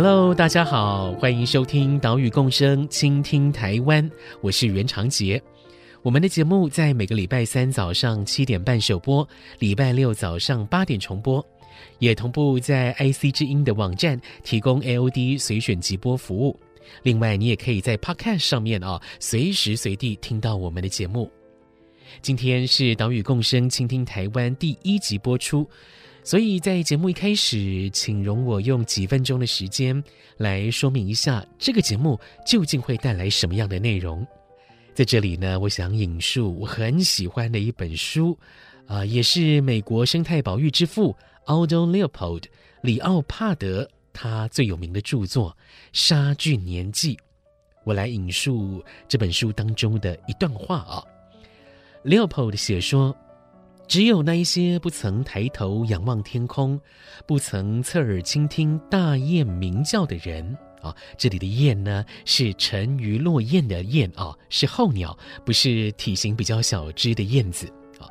Hello，大家好，欢迎收听《岛屿共生，倾听台湾》，我是袁长杰。我们的节目在每个礼拜三早上七点半首播，礼拜六早上八点重播，也同步在 IC 之音的网站提供 AOD 随选即播服务。另外，你也可以在 Podcast 上面啊，随时随地听到我们的节目。今天是《岛屿共生，倾听台湾》第一集播出。所以在节目一开始，请容我用几分钟的时间来说明一下这个节目究竟会带来什么样的内容。在这里呢，我想引述我很喜欢的一本书，啊、也是美国生态保育之父 Aldo Leopold 李奥帕德他最有名的著作《沙俊年记》。我来引述这本书当中的一段话啊，Leopold 写说。只有那一些不曾抬头仰望天空，不曾侧耳倾听大雁鸣叫的人啊，这里的雁呢是沉鱼落雁的雁啊，是候鸟，不是体型比较小只的燕子啊。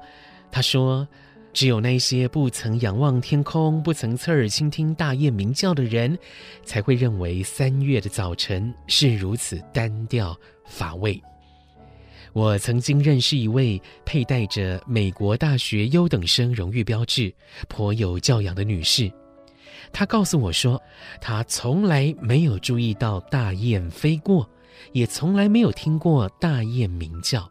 他说，只有那些不曾仰望天空，不曾侧耳倾听大雁鸣叫的人，才会认为三月的早晨是如此单调乏味。我曾经认识一位佩戴着美国大学优等生荣誉标志、颇有教养的女士。她告诉我说，她从来没有注意到大雁飞过，也从来没有听过大雁鸣叫。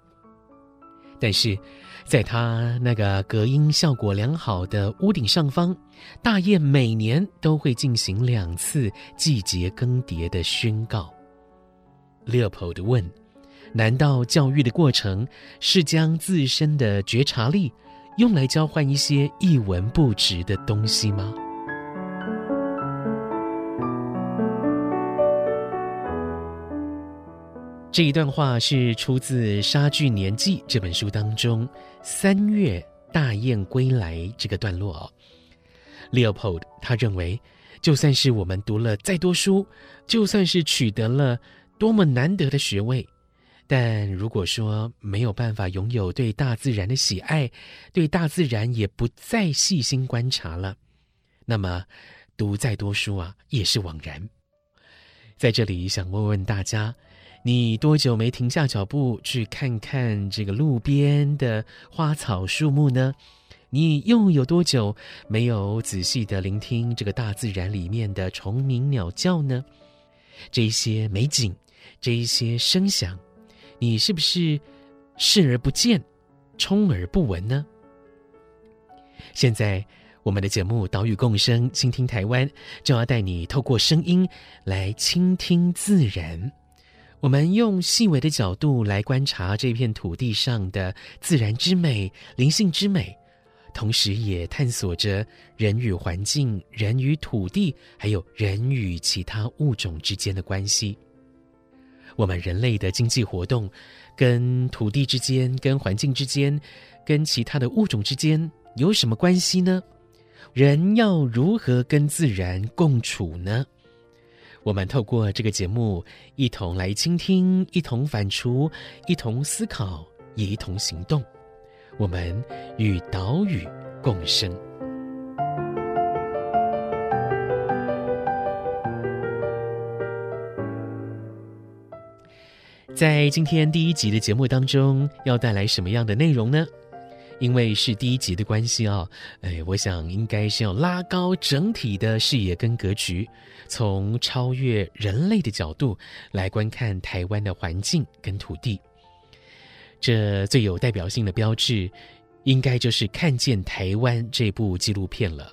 但是，在她那个隔音效果良好的屋顶上方，大雁每年都会进行两次季节更迭的宣告。Leopold 问。难道教育的过程是将自身的觉察力用来交换一些一文不值的东西吗？这一段话是出自《沙剧年记》这本书当中“三月大雁归来”这个段落。Leopold 他认为，就算是我们读了再多书，就算是取得了多么难得的学位。但如果说没有办法拥有对大自然的喜爱，对大自然也不再细心观察了，那么读再多书啊也是枉然。在这里想问问大家，你多久没停下脚步去看看这个路边的花草树木呢？你又有多久没有仔细的聆听这个大自然里面的虫鸣鸟叫呢？这一些美景，这一些声响。你是不是视而不见，充耳不闻呢？现在，我们的节目《岛屿共生，倾听台湾》就要带你透过声音来倾听自然。我们用细微的角度来观察这片土地上的自然之美、灵性之美，同时也探索着人与环境、人与土地，还有人与其他物种之间的关系。我们人类的经济活动，跟土地之间、跟环境之间、跟其他的物种之间有什么关系呢？人要如何跟自然共处呢？我们透过这个节目，一同来倾听，一同反刍，一同思考，也一同行动。我们与岛屿共生。在今天第一集的节目当中，要带来什么样的内容呢？因为是第一集的关系啊，哎，我想应该是要拉高整体的视野跟格局，从超越人类的角度来观看台湾的环境跟土地。这最有代表性的标志，应该就是《看见台湾》这部纪录片了。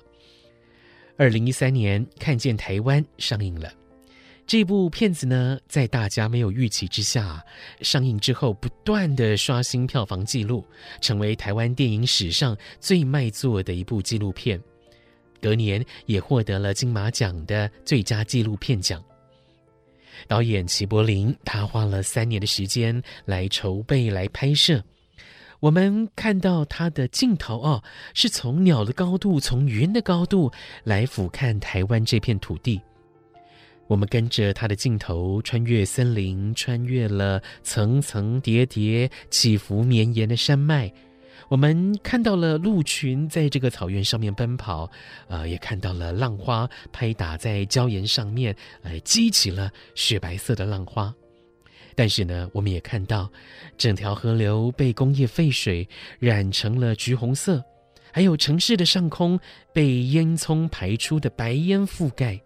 二零一三年，《看见台湾》上映了。这部片子呢，在大家没有预期之下，上映之后不断的刷新票房纪录，成为台湾电影史上最卖座的一部纪录片。隔年也获得了金马奖的最佳纪录片奖。导演齐柏林，他花了三年的时间来筹备、来拍摄。我们看到他的镜头哦，是从鸟的高度、从云的高度来俯瞰台湾这片土地。我们跟着他的镜头，穿越森林，穿越了层层叠叠、起伏绵延的山脉。我们看到了鹿群在这个草原上面奔跑，呃，也看到了浪花拍打在礁岩上面，呃，激起了雪白色的浪花。但是呢，我们也看到整条河流被工业废水染成了橘红色，还有城市的上空被烟囱排出的白烟覆盖。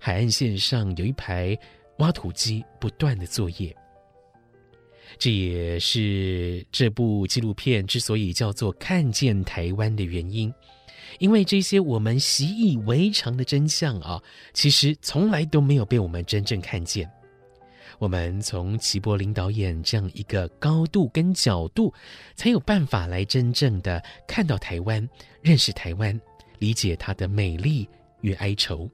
海岸线上有一排挖土机不断的作业。这也是这部纪录片之所以叫做《看见台湾》的原因，因为这些我们习以为常的真相啊，其实从来都没有被我们真正看见。我们从齐柏林导演这样一个高度跟角度，才有办法来真正的看到台湾，认识台湾，理解它的美丽与哀愁。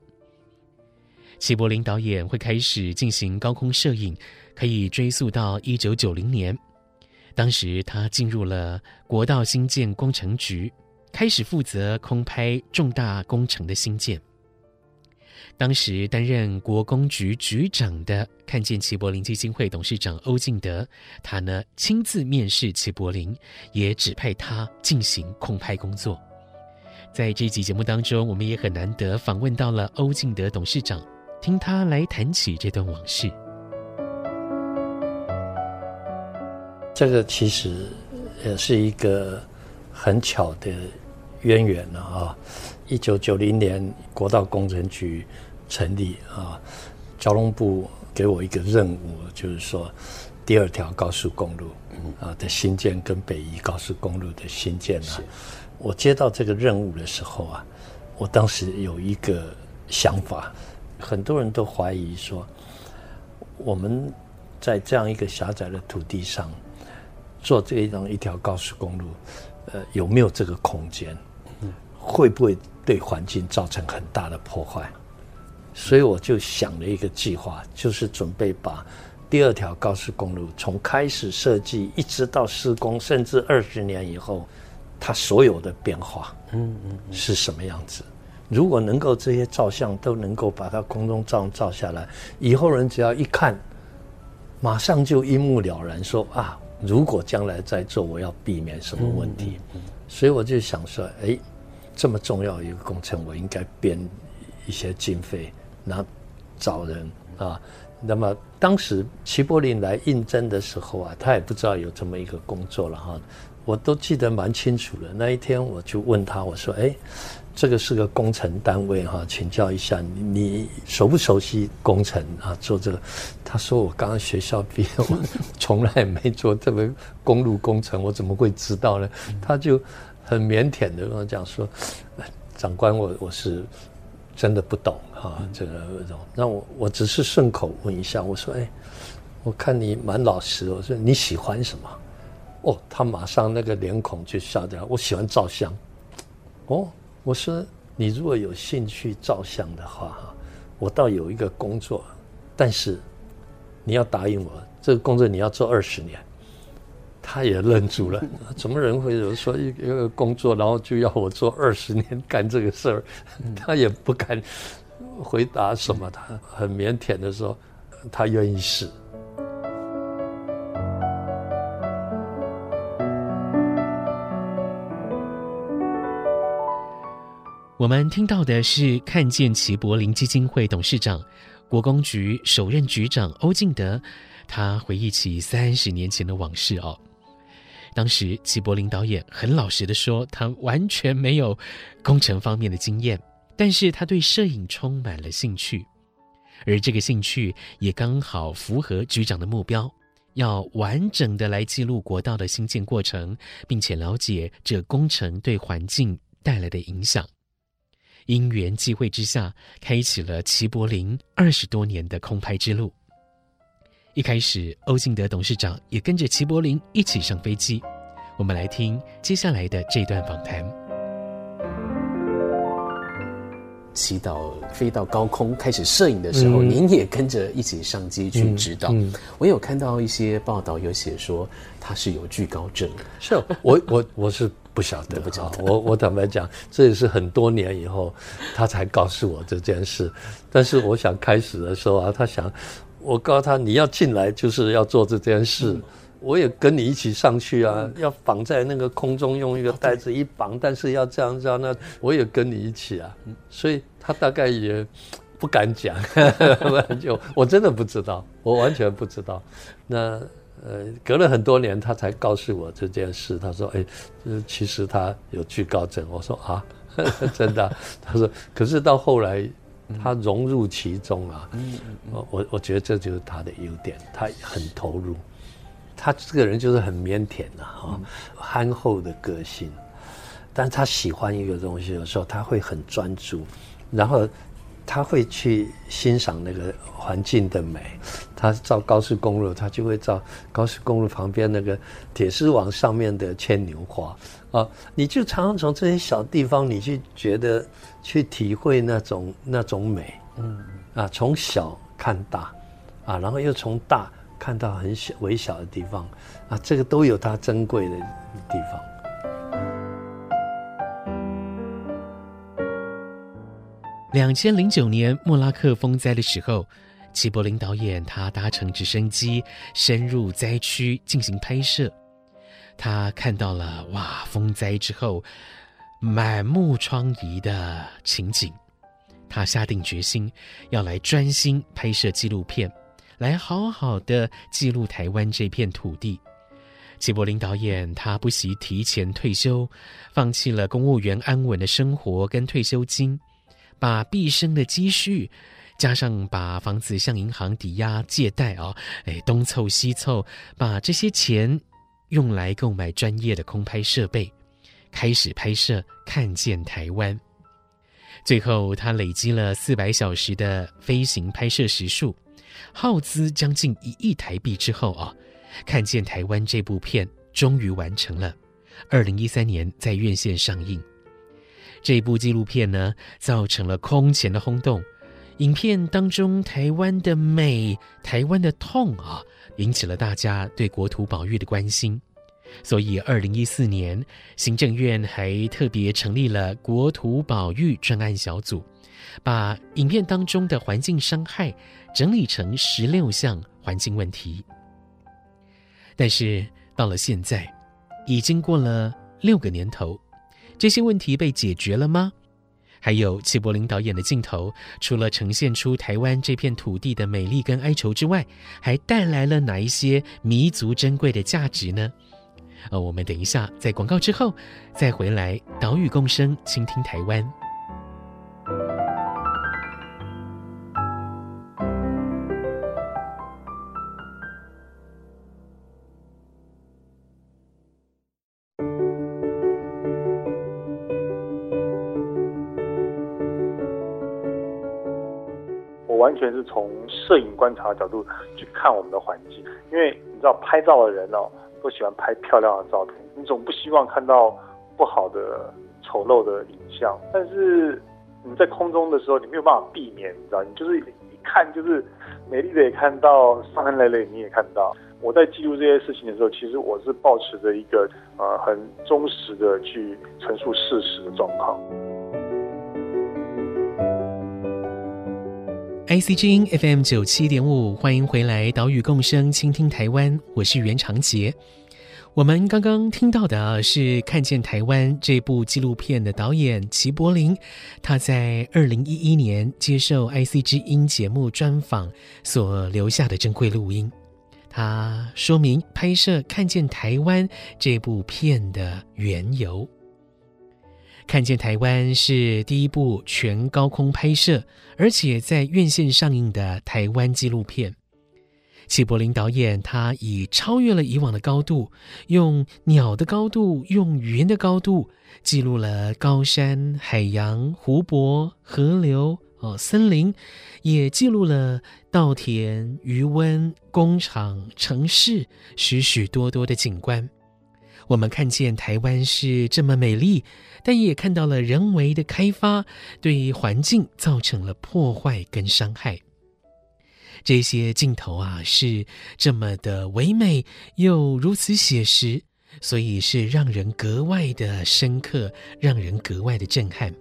齐柏林导演会开始进行高空摄影。可以追溯到一九九零年，当时他进入了国道兴建工程局，开始负责空拍重大工程的兴建。当时担任国工局局长的看见齐柏林基金会董事长欧进德，他呢亲自面试齐柏林，也指派他进行空拍工作。在这集节目当中，我们也很难得访问到了欧进德董事长，听他来谈起这段往事。这个其实也是一个很巧的渊源了啊！一九九零年国道工程局成立啊，交通部给我一个任务，就是说第二条高速公路啊的新建跟北宜高速公路的新建啊，我接到这个任务的时候啊，我当时有一个想法，很多人都怀疑说，我们在这样一个狭窄的土地上。做这样一条高速公路，呃，有没有这个空间？会不会对环境造成很大的破坏？所以我就想了一个计划，就是准备把第二条高速公路从开始设计一直到施工，甚至二十年以后，它所有的变化，嗯嗯，是什么样子？如果能够这些照相都能够把它空中照照下来，以后人只要一看，马上就一目了然，说啊。如果将来再做，我要避免什么问题？所以我就想说，哎，这么重要一个工程，我应该编一些经费，然后找人啊。那么当时齐柏林来应征的时候啊，他也不知道有这么一个工作了哈。我都记得蛮清楚的。那一天我就问他，我说，哎。这个是个工程单位哈，请教一下你，你熟不熟悉工程啊？做这个，他说我刚刚学校毕业，我 从来没做这个公路工程，我怎么会知道呢？他就很腼腆的跟我讲说，长官我我是真的不懂哈，这个那我我只是顺口问一下，我说哎，我看你蛮老实，我说你喜欢什么？哦，他马上那个脸孔就笑掉，我喜欢照相，哦。我说：“你如果有兴趣照相的话，哈，我倒有一个工作，但是你要答应我，这个工作你要做二十年。”他也愣住了，怎么人会有说一个工作，然后就要我做二十年干这个事儿？他也不敢回答什么，他很腼腆的说：“他愿意试。”我们听到的是看见齐柏林基金会董事长、国工局首任局长欧敬德，他回忆起三十年前的往事哦。当时齐柏林导演很老实的说，他完全没有工程方面的经验，但是他对摄影充满了兴趣，而这个兴趣也刚好符合局长的目标，要完整的来记录国道的兴建过程，并且了解这工程对环境带来的影响。因缘际会之下，开启了齐柏林二十多年的空拍之路。一开始，欧进德董事长也跟着齐柏林一起上飞机。我们来听接下来的这段访谈。祈祷飞到高空开始摄影的时候，嗯、您也跟着一起上机去指导。嗯嗯、我有看到一些报道有写说他是有惧高症，是我 我我是不晓得，不晓得。我我坦白讲，这也是很多年以后他才告诉我这件事。但是我想开始的时候啊，他想我告诉他你要进来就是要做这件事。嗯我也跟你一起上去啊，要绑在那个空中，用一个带子一绑，但是要这样这样，那我也跟你一起啊，所以他大概也不敢讲，就我真的不知道，我完全不知道。那呃，隔了很多年，他才告诉我这件事。他说：“哎，其实他有惧高症。”我说：“啊，真的？” 他说：“可是到后来，他融入其中啊，我我我觉得这就是他的优点，他很投入。”他这个人就是很腼腆的哈，憨厚的个性，但他喜欢一个东西的时候，他会很专注，然后他会去欣赏那个环境的美。他造高速公路，他就会造高速公路旁边那个铁丝网上面的牵牛花啊，你就常常从这些小地方，你去觉得去体会那种那种美，嗯啊，从小看大啊，然后又从大。看到很小微小的地方啊，这个都有它珍贵的地方。两千零九年莫拉克风灾的时候，齐柏林导演他搭乘直升机深入灾区进行拍摄，他看到了哇，风灾之后满目疮痍的情景，他下定决心要来专心拍摄纪录片。来好好的记录台湾这片土地。齐柏林导演他不惜提前退休，放弃了公务员安稳的生活跟退休金，把毕生的积蓄，加上把房子向银行抵押借贷啊，哎，东凑西凑，把这些钱用来购买专业的空拍设备，开始拍摄《看见台湾》。最后，他累积了四百小时的飞行拍摄时数。耗资将近一亿台币之后啊，看见台湾这部片终于完成了。二零一三年在院线上映，这部纪录片呢，造成了空前的轰动。影片当中台湾的美、台湾的痛啊，引起了大家对国土保育的关心。所以二零一四年，行政院还特别成立了国土保育专案小组。把影片当中的环境伤害整理成十六项环境问题，但是到了现在，已经过了六个年头，这些问题被解决了吗？还有齐柏林导演的镜头，除了呈现出台湾这片土地的美丽跟哀愁之外，还带来了哪一些弥足珍贵的价值呢？呃，我们等一下在广告之后再回来，岛屿共生，倾听台湾。完全是从摄影观察角度去看我们的环境，因为你知道拍照的人哦，都喜欢拍漂亮的照片，你总不希望看到不好的、丑陋的影像。但是你在空中的时候，你没有办法避免，你知道，你就是一看就是美丽的也看到，伤痕累累你也看到。我在记录这些事情的时候，其实我是保持着一个呃很忠实的去陈述事实的状况。IC 之音 FM 九七点五，欢迎回来，岛屿共生，倾听台湾，我是袁长杰。我们刚刚听到的是看见台湾这部纪录片的导演齐柏林，他在二零一一年接受 IC 之音节目专访所留下的珍贵录音。他说明拍摄看见台湾这部片的缘由。看见台湾是第一部全高空拍摄，而且在院线上映的台湾纪录片。齐柏林导演他以超越了以往的高度，用鸟的高度，用云的高度，记录了高山、海洋、湖泊、河流、哦森林，也记录了稻田、鱼塭、工厂、城市，许许多多的景观。我们看见台湾是这么美丽，但也看到了人为的开发对环境造成了破坏跟伤害。这些镜头啊，是这么的唯美，又如此写实，所以是让人格外的深刻，让人格外的震撼。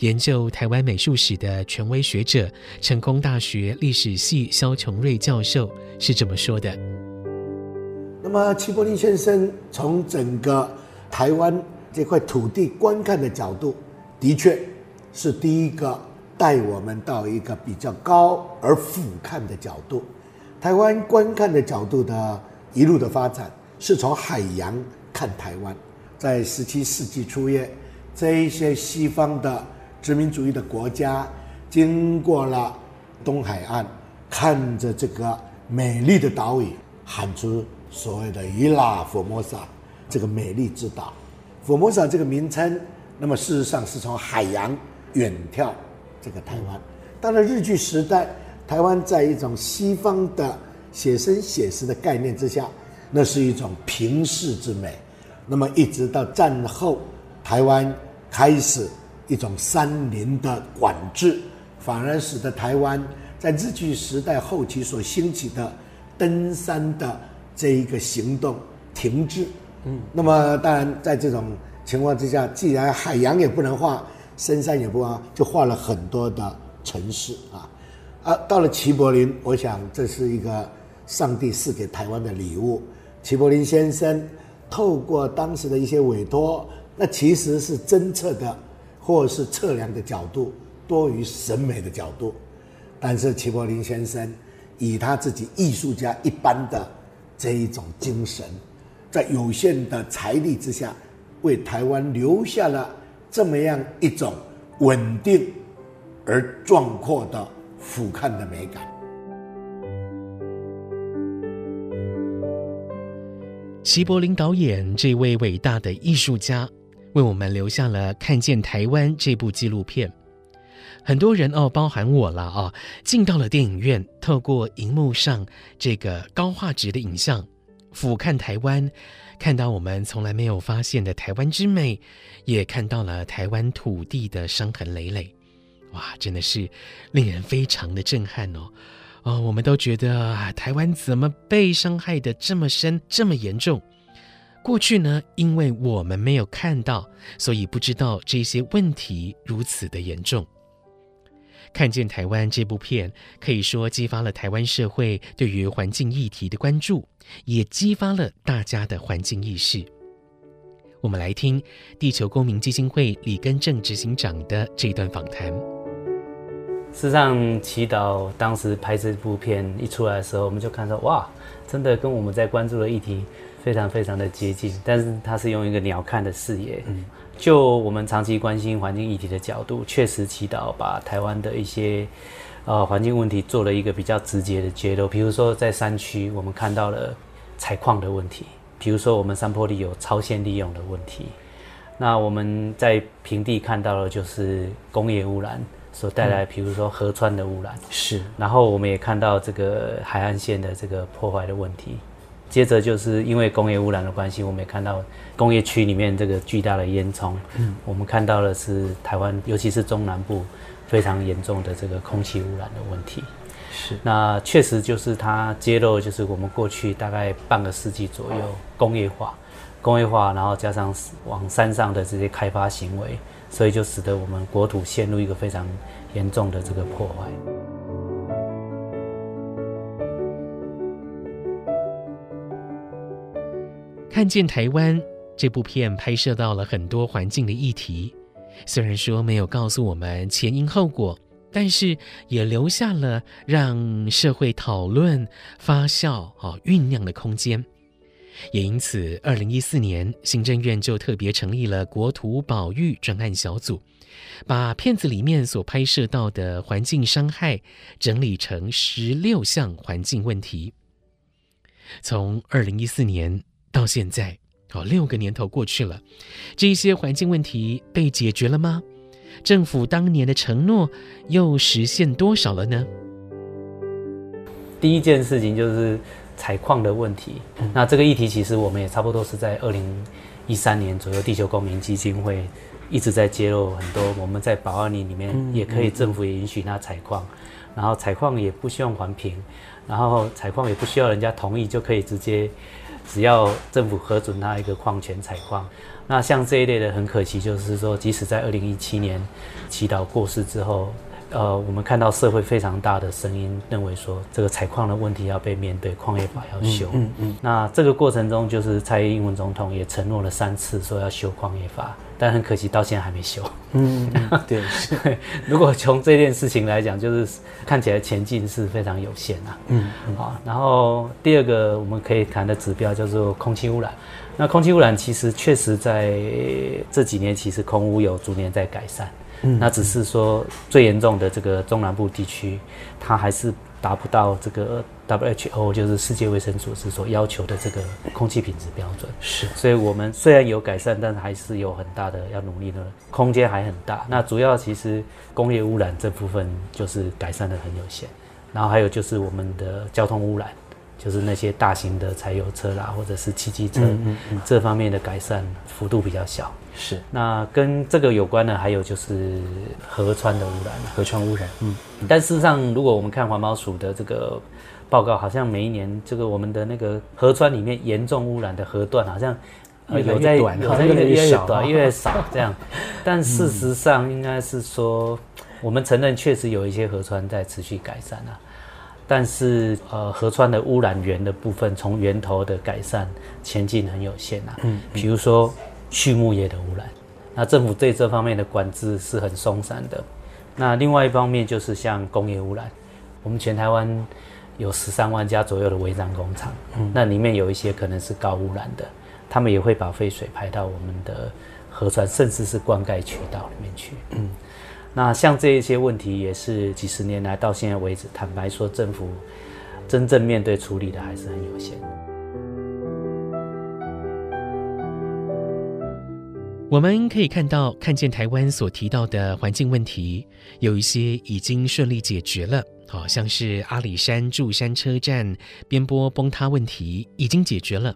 研究台湾美术史的权威学者，成功大学历史系萧琼瑞教授是这么说的。那么齐柏林先生从整个台湾这块土地观看的角度，的确是第一个带我们到一个比较高而俯瞰的角度。台湾观看的角度的一路的发展，是从海洋看台湾。在十七世纪初叶，这一些西方的殖民主义的国家，经过了东海岸，看着这个美丽的岛屿，喊出。所谓的伊拉佛摩萨这个美丽之岛，佛摩萨这个名称，那么事实上是从海洋远眺这个台湾。到了日据时代，台湾在一种西方的写生写实的概念之下，那是一种平视之美。那么一直到战后，台湾开始一种山林的管制，反而使得台湾在日据时代后期所兴起的登山的。这一个行动停滞，嗯，那么当然在这种情况之下，既然海洋也不能画，深山也不画，就画了很多的城市啊，啊，到了齐柏林，我想这是一个上帝赐给台湾的礼物。齐柏林先生透过当时的一些委托，那其实是侦测的或是测量的角度多于审美的角度，但是齐柏林先生以他自己艺术家一般的。这一种精神，在有限的财力之下，为台湾留下了这么样一种稳定而壮阔的俯瞰的美感。齐柏林导演这位伟大的艺术家，为我们留下了《看见台湾》这部纪录片。很多人哦，包含我了哦，进到了电影院，透过荧幕上这个高画质的影像，俯瞰台湾，看到我们从来没有发现的台湾之美，也看到了台湾土地的伤痕累累，哇，真的是令人非常的震撼哦！哦，我们都觉得啊，台湾怎么被伤害的这么深，这么严重？过去呢，因为我们没有看到，所以不知道这些问题如此的严重。看见台湾这部片，可以说激发了台湾社会对于环境议题的关注，也激发了大家的环境意识。我们来听地球公民基金会李根正执行长的这段访谈。事实上，祈祷当时拍这部片一出来的时候，我们就看到哇，真的跟我们在关注的议题非常非常的接近，但是它是用一个鸟瞰的视野。嗯就我们长期关心环境议题的角度，确实祈祷把台湾的一些呃环境问题做了一个比较直接的揭露。比如说在山区，我们看到了采矿的问题；比如说我们山坡里有超限利用的问题。那我们在平地看到的就是工业污染所带来，比如说河川的污染。是。然后我们也看到这个海岸线的这个破坏的问题。接着就是因为工业污染的关系，我们也看到工业区里面这个巨大的烟囱。嗯，我们看到的是台湾，尤其是中南部非常严重的这个空气污染的问题。是，那确实就是它揭露，就是我们过去大概半个世纪左右工业化，工业化，然后加上往山上的这些开发行为，所以就使得我们国土陷入一个非常严重的这个破坏。看见台湾这部片拍摄到了很多环境的议题，虽然说没有告诉我们前因后果，但是也留下了让社会讨论、发酵、啊酝酿的空间。也因此，二零一四年行政院就特别成立了国土保育专案小组，把片子里面所拍摄到的环境伤害整理成十六项环境问题。从二零一四年。到现在，哦，六个年头过去了，这些环境问题被解决了吗？政府当年的承诺又实现多少了呢？第一件事情就是采矿的问题。那这个议题其实我们也差不多是在二零一三年左右，地球公民基金会一直在揭露很多我们在保安林里面也可以，政府也允许它采矿，然后采矿也不需要环评，然后采矿也不需要人家同意就可以直接，只要政府核准它一个矿权采矿。那像这一类的很可惜，就是说即使在二零一七年祈祷过世之后。呃，我们看到社会非常大的声音，认为说这个采矿的问题要被面对，矿业法要修。嗯嗯，嗯。那这个过程中，就是蔡英文总统也承诺了三次说要修矿业法，但很可惜到现在还没修。嗯，嗯 对。如果从这件事情来讲，就是看起来前进是非常有限啊。嗯。好，然后第二个我们可以谈的指标叫做空气污染。那空气污染其实确实在这几年，其实空污有逐年在改善。嗯，那只是说最严重的这个中南部地区，它还是达不到这个 WHO，就是世界卫生组织所要求的这个空气品质标准。是，所以我们虽然有改善，但是还是有很大的要努力的空间，还很大。那主要其实工业污染这部分就是改善的很有限，然后还有就是我们的交通污染，就是那些大型的柴油车啦，或者是汽机车，嗯嗯嗯，这方面的改善幅度比较小。是，那跟这个有关的还有就是河川的污染，河川污染。嗯，但事实上，如果我们看环保署的这个报告，好像每一年这个我们的那个河川里面严重污染的河段，好像有在好像越来越少，越来越少这样。但事实上，应该是说，我们承认确实有一些河川在持续改善啊，但是呃，河川的污染源的部分，从源头的改善前进很有限啊。嗯，比如说。畜牧业的污染，那政府对这方面的管制是很松散的。那另外一方面就是像工业污染，我们全台湾有十三万家左右的违章工厂，嗯，那里面有一些可能是高污染的，他们也会把废水排到我们的河川，甚至是灌溉渠道里面去。嗯，那像这一些问题，也是几十年来到现在为止，坦白说，政府真正面对处理的还是很有限。我们可以看到，看见台湾所提到的环境问题，有一些已经顺利解决了，好像是阿里山柱山车站边坡崩塌问题已经解决了，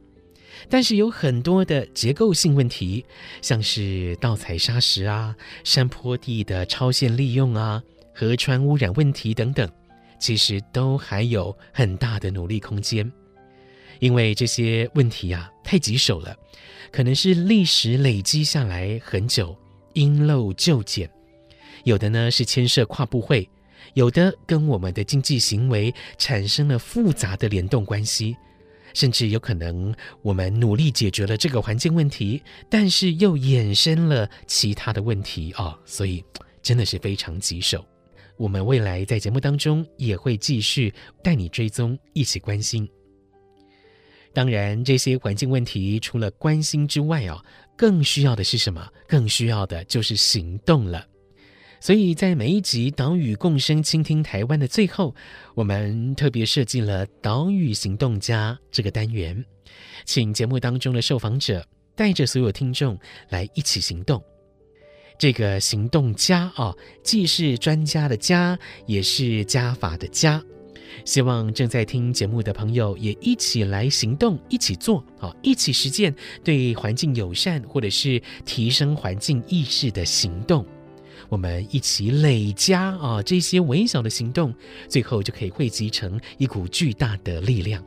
但是有很多的结构性问题，像是盗采砂石啊、山坡地的超限利用啊、河川污染问题等等，其实都还有很大的努力空间，因为这些问题呀、啊、太棘手了。可能是历史累积下来很久，因陋就简；有的呢是牵涉跨部会，有的跟我们的经济行为产生了复杂的联动关系，甚至有可能我们努力解决了这个环境问题，但是又衍生了其他的问题啊、哦，所以真的是非常棘手。我们未来在节目当中也会继续带你追踪，一起关心。当然，这些环境问题除了关心之外哦，更需要的是什么？更需要的就是行动了。所以在每一集《岛屿共生，倾听台湾》的最后，我们特别设计了“岛屿行动家”这个单元，请节目当中的受访者带着所有听众来一起行动。这个行动家哦，既是专家的家，也是家法的家。希望正在听节目的朋友也一起来行动，一起做，好，一起实践对环境友善或者是提升环境意识的行动。我们一起累加啊，这些微小的行动，最后就可以汇集成一股巨大的力量。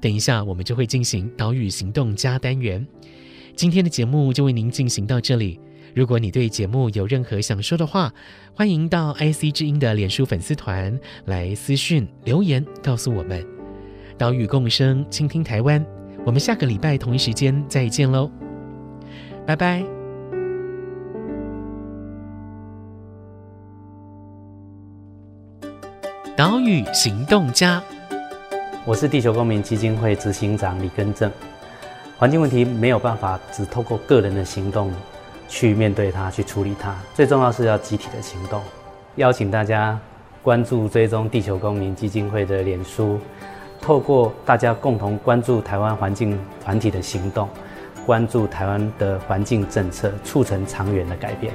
等一下，我们就会进行岛屿行动加单元。今天的节目就为您进行到这里。如果你对节目有任何想说的话，欢迎到 IC 之音的脸书粉丝团来私讯留言，告诉我们。岛屿共生，倾听台湾。我们下个礼拜同一时间再见喽，拜拜。岛屿行动家，我是地球公民基金会执行长李根正。环境问题没有办法只透过个人的行动。去面对它，去处理它，最重要是要集体的行动。邀请大家关注、追踪地球公民基金会的脸书，透过大家共同关注台湾环境团体的行动，关注台湾的环境政策，促成长远的改变。